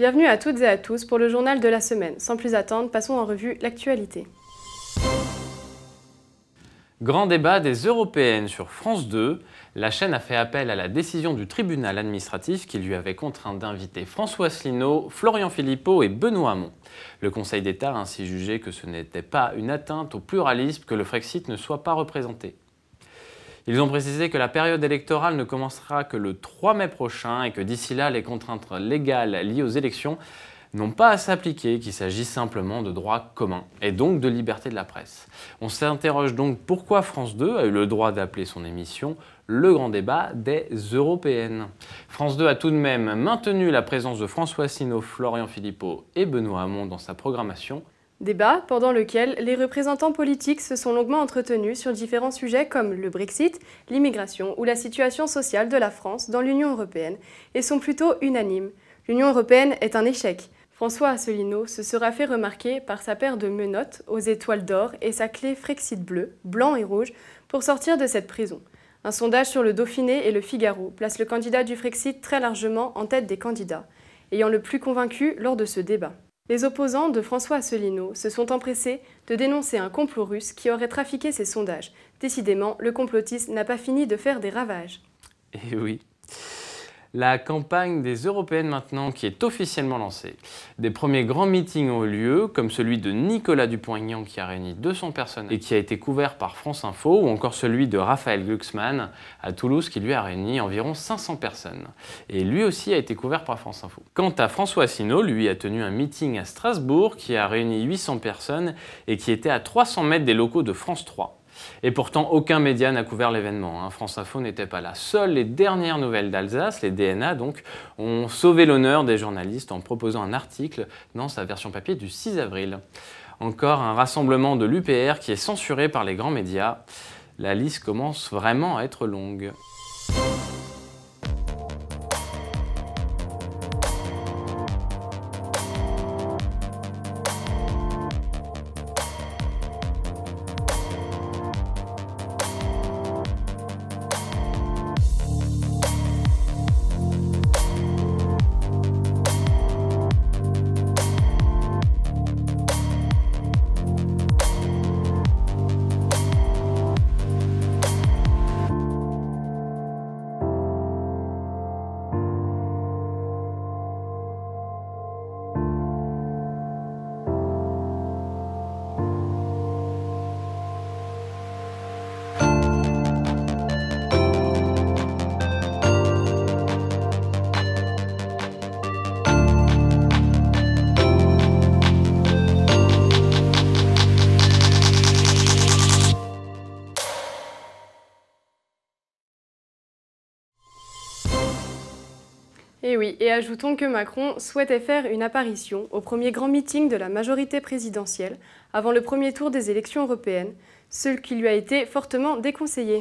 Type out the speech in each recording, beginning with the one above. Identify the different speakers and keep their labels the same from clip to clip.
Speaker 1: Bienvenue à toutes et à tous pour le journal de la semaine. Sans plus attendre, passons en revue l'actualité.
Speaker 2: Grand débat des européennes sur France 2. La chaîne a fait appel à la décision du tribunal administratif qui lui avait contraint d'inviter François Asselineau, Florian Philippot et Benoît Hamon. Le Conseil d'État a ainsi jugé que ce n'était pas une atteinte au pluralisme que le Frexit ne soit pas représenté. Ils ont précisé que la période électorale ne commencera que le 3 mai prochain et que d'ici là, les contraintes légales liées aux élections n'ont pas à s'appliquer, qu'il s'agit simplement de droit commun et donc de liberté de la presse. On s'interroge donc pourquoi France 2 a eu le droit d'appeler son émission le grand débat des européennes. France 2 a tout de même maintenu la présence de François Asselineau, Florian Philippot et Benoît Hamon dans sa programmation
Speaker 1: Débat pendant lequel les représentants politiques se sont longuement entretenus sur différents sujets comme le Brexit, l'immigration ou la situation sociale de la France dans l'Union européenne et sont plutôt unanimes. L'Union européenne est un échec. François Asselineau se sera fait remarquer par sa paire de menottes aux étoiles d'or et sa clé Frexit bleu, blanc et rouge pour sortir de cette prison. Un sondage sur le Dauphiné et le Figaro place le candidat du Frexit très largement en tête des candidats, ayant le plus convaincu lors de ce débat. Les opposants de François Asselineau se sont empressés de dénoncer un complot russe qui aurait trafiqué ces sondages. Décidément, le complotisme n'a pas fini de faire des ravages.
Speaker 2: Eh oui. La campagne des européennes maintenant qui est officiellement lancée. Des premiers grands meetings ont eu lieu, comme celui de Nicolas Dupont-Aignan qui a réuni 200 personnes et qui a été couvert par France Info, ou encore celui de Raphaël Glucksmann à Toulouse qui lui a réuni environ 500 personnes. Et lui aussi a été couvert par France Info. Quant à François Asselineau, lui a tenu un meeting à Strasbourg qui a réuni 800 personnes et qui était à 300 mètres des locaux de France 3. Et pourtant, aucun média n'a couvert l'événement. Hein. France Info n'était pas là. Seules les dernières nouvelles d'Alsace, les DNA donc, ont sauvé l'honneur des journalistes en proposant un article dans sa version papier du 6 avril. Encore un rassemblement de l'UPR qui est censuré par les grands médias. La liste commence vraiment à être longue.
Speaker 1: Et oui, et ajoutons que Macron souhaitait faire une apparition au premier grand meeting de la majorité présidentielle avant le premier tour des élections européennes, ce qui lui a été fortement déconseillé.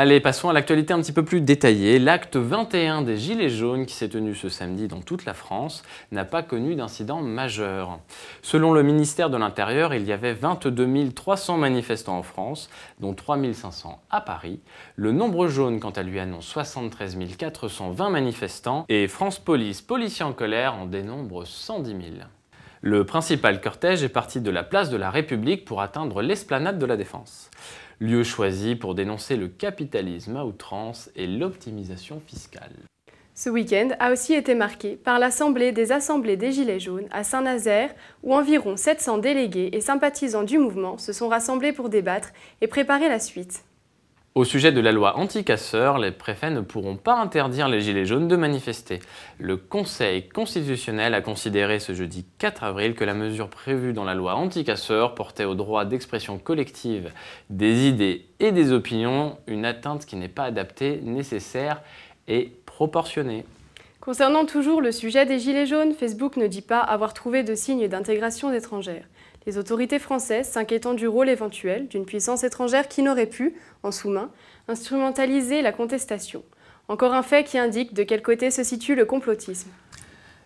Speaker 2: Allez, passons à l'actualité un petit peu plus détaillée. L'acte 21 des Gilets jaunes qui s'est tenu ce samedi dans toute la France n'a pas connu d'incident majeur. Selon le ministère de l'Intérieur, il y avait 22 300 manifestants en France, dont 3 500 à Paris. Le nombre jaune, quant à lui, annonce 73 420 manifestants et France Police, policiers en colère, en dénombre 110 000. Le principal cortège est parti de la place de la République pour atteindre l'esplanade de la Défense lieu choisi pour dénoncer le capitalisme à outrance et l'optimisation fiscale.
Speaker 1: Ce week-end a aussi été marqué par l'Assemblée des Assemblées des Gilets jaunes à Saint-Nazaire, où environ 700 délégués et sympathisants du mouvement se sont rassemblés pour débattre et préparer la suite.
Speaker 2: Au sujet de la loi anti-casseurs, les préfets ne pourront pas interdire les Gilets jaunes de manifester. Le Conseil constitutionnel a considéré ce jeudi 4 avril que la mesure prévue dans la loi anti-casseurs portait au droit d'expression collective des idées et des opinions une atteinte qui n'est pas adaptée, nécessaire et proportionnée.
Speaker 1: Concernant toujours le sujet des Gilets jaunes, Facebook ne dit pas avoir trouvé de signes d'intégration étrangère les autorités françaises s'inquiétant du rôle éventuel d'une puissance étrangère qui n'aurait pu, en sous-main, instrumentaliser la contestation. Encore un fait qui indique de quel côté se situe le complotisme.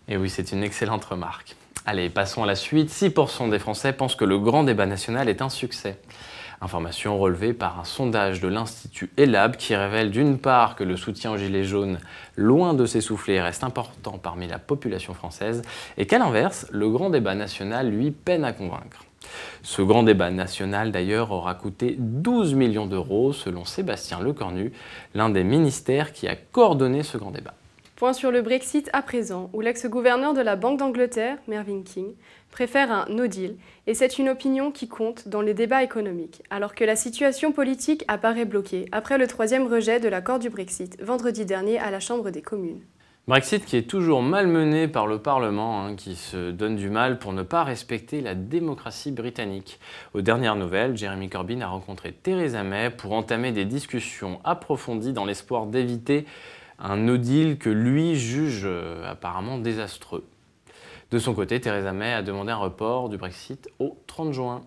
Speaker 2: Et oui, c'est une excellente remarque. Allez, passons à la suite. 6% des Français pensent que le grand débat national est un succès. Information relevée par un sondage de l'Institut ELAB qui révèle d'une part que le soutien aux Gilets jaunes, loin de s'essouffler, reste important parmi la population française, et qu'à l'inverse, le grand débat national, lui, peine à convaincre. Ce grand débat national, d'ailleurs, aura coûté 12 millions d'euros, selon Sébastien Lecornu, l'un des ministères qui a coordonné ce grand débat.
Speaker 1: Point sur le Brexit à présent, où l'ex-gouverneur de la Banque d'Angleterre, Mervyn King, préfère un no deal, et c'est une opinion qui compte dans les débats économiques, alors que la situation politique apparaît bloquée après le troisième rejet de l'accord du Brexit vendredi dernier à la Chambre des communes.
Speaker 2: Brexit qui est toujours malmené par le Parlement, hein, qui se donne du mal pour ne pas respecter la démocratie britannique. Aux dernières nouvelles, Jeremy Corbyn a rencontré Theresa May pour entamer des discussions approfondies dans l'espoir d'éviter un no deal que lui juge euh, apparemment désastreux. De son côté, Theresa May a demandé un report du Brexit au 30 juin.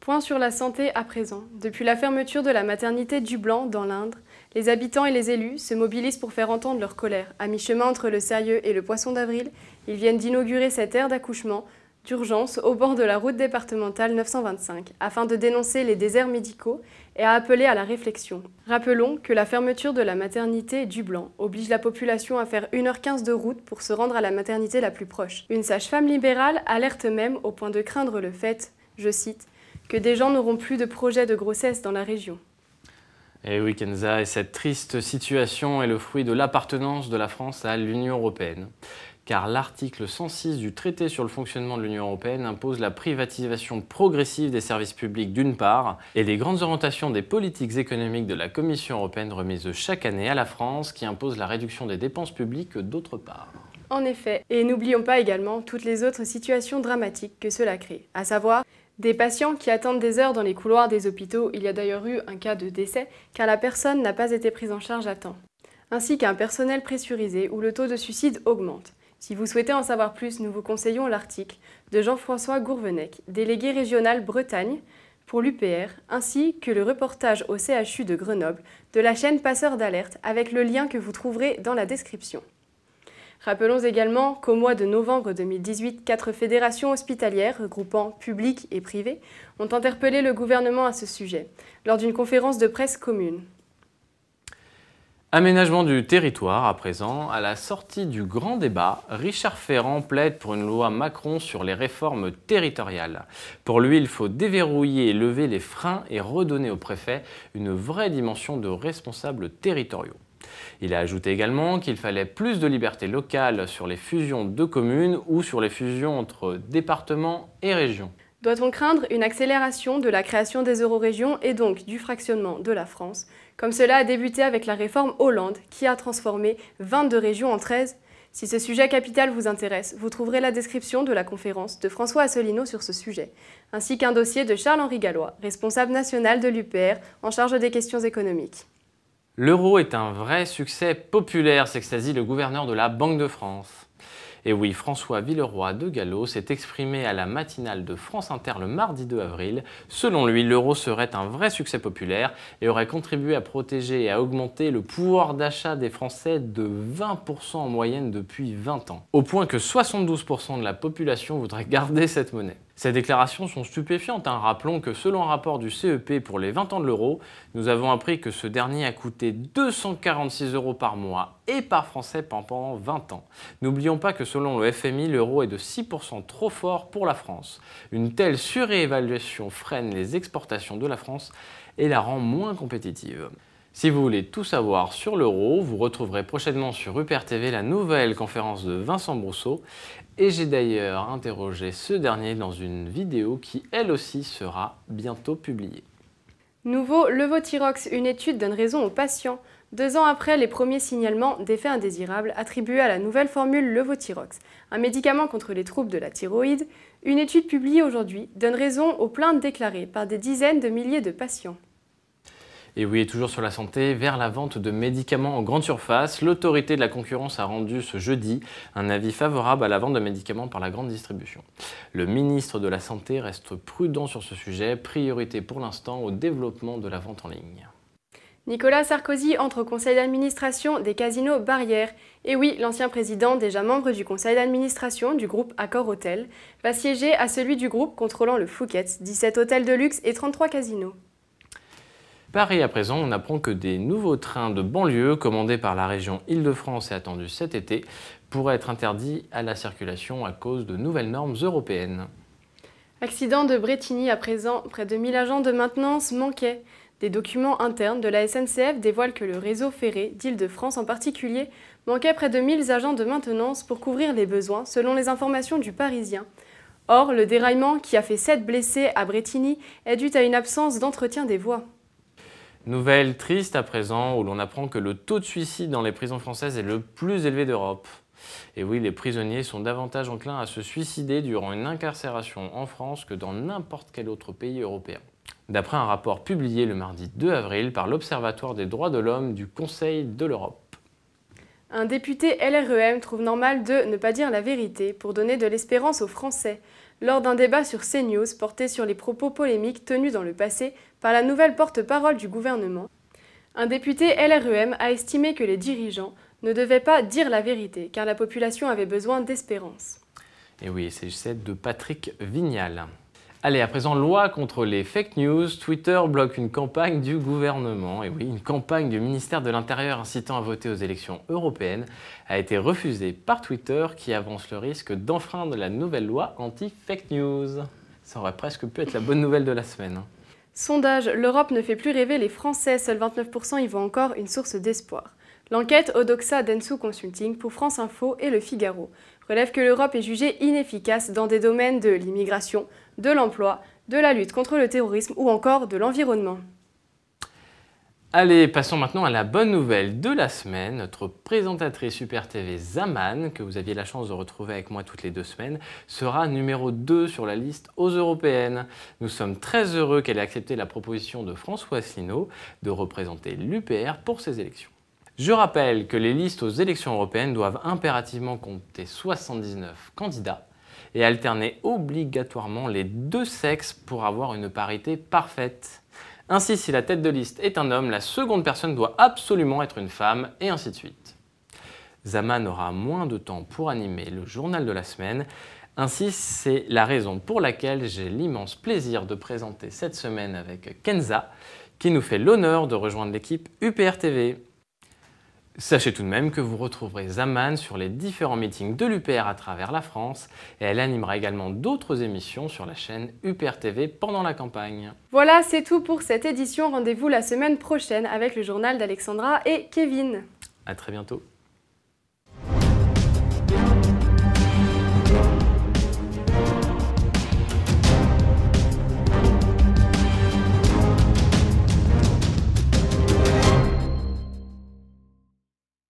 Speaker 1: Point sur la santé à présent. Depuis la fermeture de la maternité du Blanc dans l'Indre, les habitants et les élus se mobilisent pour faire entendre leur colère. À mi-chemin entre le sérieux et le poisson d'avril, ils viennent d'inaugurer cette aire d'accouchement d'urgence au bord de la route départementale 925 afin de dénoncer les déserts médicaux et à appeler à la réflexion. Rappelons que la fermeture de la maternité du Blanc oblige la population à faire 1h15 de route pour se rendre à la maternité la plus proche. Une sage-femme libérale alerte même au point de craindre le fait, je cite, que des gens n'auront plus de projet de grossesse dans la région.
Speaker 2: Et oui, Kenza, et cette triste situation est le fruit de l'appartenance de la France à l'Union européenne car l'article 106 du traité sur le fonctionnement de l'Union européenne impose la privatisation progressive des services publics d'une part, et les grandes orientations des politiques économiques de la Commission européenne remises chaque année à la France qui impose la réduction des dépenses publiques d'autre part.
Speaker 1: En effet, et n'oublions pas également toutes les autres situations dramatiques que cela crée, à savoir des patients qui attendent des heures dans les couloirs des hôpitaux, il y a d'ailleurs eu un cas de décès, car la personne n'a pas été prise en charge à temps, ainsi qu'un personnel pressurisé où le taux de suicide augmente. Si vous souhaitez en savoir plus, nous vous conseillons l'article de Jean-François Gourvenec, délégué régional Bretagne pour l'UPR, ainsi que le reportage au CHU de Grenoble de la chaîne Passeur d'alerte avec le lien que vous trouverez dans la description. Rappelons également qu'au mois de novembre 2018, quatre fédérations hospitalières regroupant public et privé ont interpellé le gouvernement à ce sujet, lors d'une conférence de presse commune.
Speaker 2: Aménagement du territoire à présent. À la sortie du grand débat, Richard Ferrand plaide pour une loi Macron sur les réformes territoriales. Pour lui, il faut déverrouiller et lever les freins et redonner aux préfets une vraie dimension de responsables territoriaux. Il a ajouté également qu'il fallait plus de liberté locale sur les fusions de communes ou sur les fusions entre départements et régions.
Speaker 1: Doit-on craindre une accélération de la création des eurorégions et donc du fractionnement de la France, comme cela a débuté avec la réforme Hollande qui a transformé 22 régions en 13 Si ce sujet capital vous intéresse, vous trouverez la description de la conférence de François Asselineau sur ce sujet, ainsi qu'un dossier de Charles-Henri Gallois, responsable national de l'UPR en charge des questions économiques.
Speaker 2: L'euro est un vrai succès populaire, s'extasie le gouverneur de la Banque de France. Et oui, François Villeroy de Gallo s'est exprimé à la matinale de France Inter le mardi 2 avril. Selon lui, l'euro serait un vrai succès populaire et aurait contribué à protéger et à augmenter le pouvoir d'achat des Français de 20% en moyenne depuis 20 ans. Au point que 72% de la population voudrait garder cette monnaie. Ces déclarations sont stupéfiantes. Hein. Rappelons que selon un rapport du CEP pour les 20 ans de l'euro, nous avons appris que ce dernier a coûté 246 euros par mois et par Français pendant 20 ans. N'oublions pas que selon le FMI, l'euro est de 6% trop fort pour la France. Une telle surévaluation freine les exportations de la France et la rend moins compétitive. Si vous voulez tout savoir sur l'euro, vous retrouverez prochainement sur UPR TV la nouvelle conférence de Vincent Brousseau et j'ai d'ailleurs interrogé ce dernier dans une vidéo qui elle aussi sera bientôt publiée.
Speaker 1: Nouveau Levothyrox, une étude donne raison aux patients. Deux ans après les premiers signalements d'effets indésirables attribués à la nouvelle formule Levothyrox, un médicament contre les troubles de la thyroïde, une étude publiée aujourd'hui donne raison aux plaintes déclarées par des dizaines de milliers de patients.
Speaker 2: Et oui, toujours sur la santé, vers la vente de médicaments en grande surface, l'autorité de la concurrence a rendu ce jeudi un avis favorable à la vente de médicaments par la grande distribution. Le ministre de la Santé reste prudent sur ce sujet, priorité pour l'instant au développement de la vente en ligne.
Speaker 1: Nicolas Sarkozy entre au conseil d'administration des casinos Barrières. Et oui, l'ancien président, déjà membre du conseil d'administration du groupe Accor Hotel, va siéger à celui du groupe contrôlant le Phuket, 17 hôtels de luxe et 33 casinos.
Speaker 2: Paris à présent, on apprend que des nouveaux trains de banlieue commandés par la région Île-de-France et attendus cet été pourraient être interdits à la circulation à cause de nouvelles normes européennes.
Speaker 1: Accident de Bretigny à présent, près de 1000 agents de maintenance manquaient. Des documents internes de la SNCF dévoilent que le réseau ferré, d'Île-de-France en particulier, manquait près de 1000 agents de maintenance pour couvrir les besoins, selon les informations du Parisien. Or, le déraillement qui a fait 7 blessés à Bretigny est dû à une absence d'entretien des voies.
Speaker 2: Nouvelle triste à présent où l'on apprend que le taux de suicide dans les prisons françaises est le plus élevé d'Europe. Et oui, les prisonniers sont davantage enclins à se suicider durant une incarcération en France que dans n'importe quel autre pays européen d'après un rapport publié le mardi 2 avril par l'Observatoire des droits de l'homme du Conseil de l'Europe.
Speaker 1: Un député LREM trouve normal de ne pas dire la vérité pour donner de l'espérance aux Français, lors d'un débat sur CNews porté sur les propos polémiques tenus dans le passé par la nouvelle porte-parole du gouvernement. Un député LREM a estimé que les dirigeants ne devaient pas dire la vérité car la population avait besoin d'espérance.
Speaker 2: Et oui, c'est celle de Patrick Vignal. Allez, à présent, loi contre les fake news. Twitter bloque une campagne du gouvernement. Et oui, une campagne du ministère de l'Intérieur incitant à voter aux élections européennes a été refusée par Twitter qui avance le risque d'enfreindre la nouvelle loi anti-fake news. Ça aurait presque pu être la bonne nouvelle de la semaine. Hein.
Speaker 1: Sondage, l'Europe ne fait plus rêver les Français, seuls 29% y voient encore une source d'espoir. L'enquête Odoxa Densu Consulting pour France Info et Le Figaro relève que l'Europe est jugée inefficace dans des domaines de l'immigration, de l'emploi, de la lutte contre le terrorisme ou encore de l'environnement.
Speaker 2: Allez, passons maintenant à la bonne nouvelle de la semaine. Notre présentatrice Super TV Zaman, que vous aviez la chance de retrouver avec moi toutes les deux semaines, sera numéro 2 sur la liste aux européennes. Nous sommes très heureux qu'elle ait accepté la proposition de François Asselineau de représenter l'UPR pour ces élections. Je rappelle que les listes aux élections européennes doivent impérativement compter 79 candidats et alterner obligatoirement les deux sexes pour avoir une parité parfaite. Ainsi, si la tête de liste est un homme, la seconde personne doit absolument être une femme, et ainsi de suite. Zaman aura moins de temps pour animer le journal de la semaine. Ainsi, c'est la raison pour laquelle j'ai l'immense plaisir de présenter cette semaine avec Kenza, qui nous fait l'honneur de rejoindre l'équipe UPR TV. Sachez tout de même que vous retrouverez Zaman sur les différents meetings de l'UPR à travers la France et elle animera également d'autres émissions sur la chaîne UPR TV pendant la campagne.
Speaker 1: Voilà, c'est tout pour cette édition. Rendez-vous la semaine prochaine avec le journal d'Alexandra et Kevin.
Speaker 2: À très bientôt.